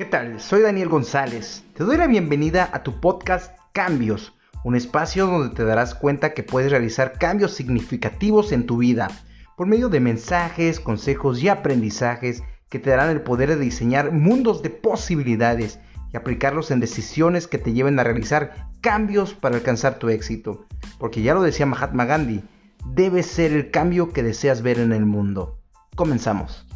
¿Qué tal? Soy Daniel González. Te doy la bienvenida a tu podcast Cambios, un espacio donde te darás cuenta que puedes realizar cambios significativos en tu vida por medio de mensajes, consejos y aprendizajes que te darán el poder de diseñar mundos de posibilidades y aplicarlos en decisiones que te lleven a realizar cambios para alcanzar tu éxito. Porque ya lo decía Mahatma Gandhi, debes ser el cambio que deseas ver en el mundo. Comenzamos.